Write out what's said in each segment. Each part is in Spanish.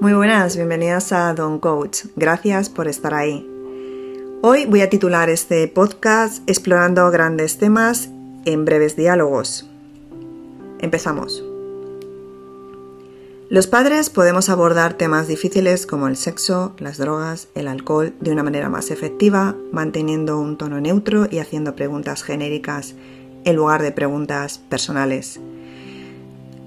Muy buenas, bienvenidas a Don Coach. Gracias por estar ahí. Hoy voy a titular este podcast Explorando grandes temas en breves diálogos. Empezamos. Los padres podemos abordar temas difíciles como el sexo, las drogas, el alcohol de una manera más efectiva, manteniendo un tono neutro y haciendo preguntas genéricas en lugar de preguntas personales.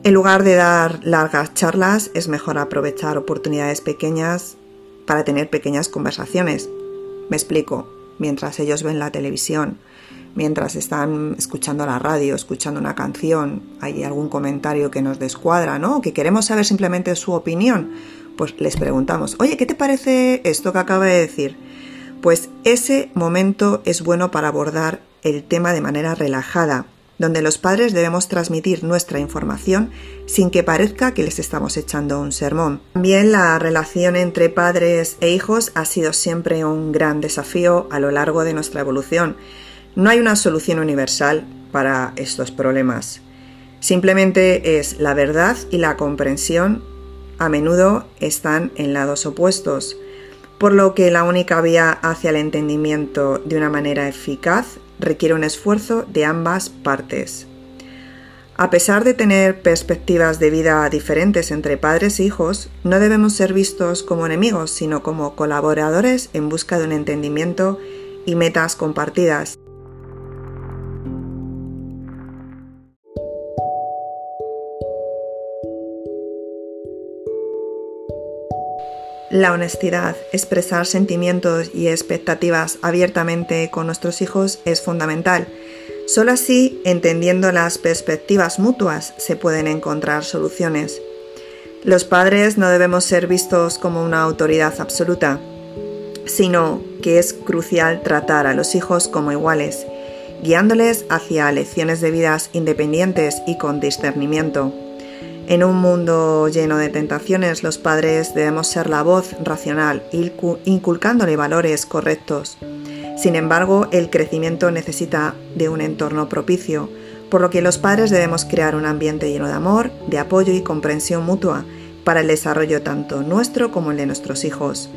En lugar de dar largas charlas, es mejor aprovechar oportunidades pequeñas para tener pequeñas conversaciones. Me explico, mientras ellos ven la televisión, mientras están escuchando la radio, escuchando una canción, hay algún comentario que nos descuadra, ¿no? Que queremos saber simplemente su opinión, pues les preguntamos, oye, ¿qué te parece esto que acaba de decir? Pues ese momento es bueno para abordar el tema de manera relajada, donde los padres debemos transmitir nuestra información sin que parezca que les estamos echando un sermón. También la relación entre padres e hijos ha sido siempre un gran desafío a lo largo de nuestra evolución. No hay una solución universal para estos problemas. Simplemente es la verdad y la comprensión a menudo están en lados opuestos, por lo que la única vía hacia el entendimiento de una manera eficaz requiere un esfuerzo de ambas partes. A pesar de tener perspectivas de vida diferentes entre padres e hijos, no debemos ser vistos como enemigos, sino como colaboradores en busca de un entendimiento y metas compartidas. La honestidad, expresar sentimientos y expectativas abiertamente con nuestros hijos es fundamental. Solo así, entendiendo las perspectivas mutuas, se pueden encontrar soluciones. Los padres no debemos ser vistos como una autoridad absoluta, sino que es crucial tratar a los hijos como iguales, guiándoles hacia lecciones de vidas independientes y con discernimiento. En un mundo lleno de tentaciones, los padres debemos ser la voz racional, inculcándole valores correctos. Sin embargo, el crecimiento necesita de un entorno propicio, por lo que los padres debemos crear un ambiente lleno de amor, de apoyo y comprensión mutua para el desarrollo tanto nuestro como el de nuestros hijos.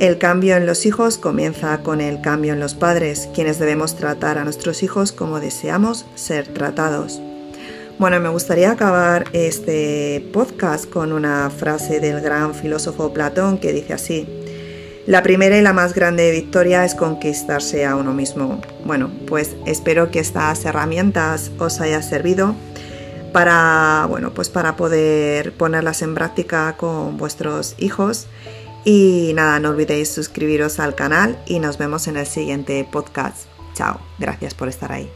El cambio en los hijos comienza con el cambio en los padres, quienes debemos tratar a nuestros hijos como deseamos ser tratados. Bueno, me gustaría acabar este podcast con una frase del gran filósofo Platón que dice así, la primera y la más grande victoria es conquistarse a uno mismo. Bueno, pues espero que estas herramientas os haya servido para, bueno, pues para poder ponerlas en práctica con vuestros hijos. Y nada, no olvidéis suscribiros al canal y nos vemos en el siguiente podcast. Chao, gracias por estar ahí.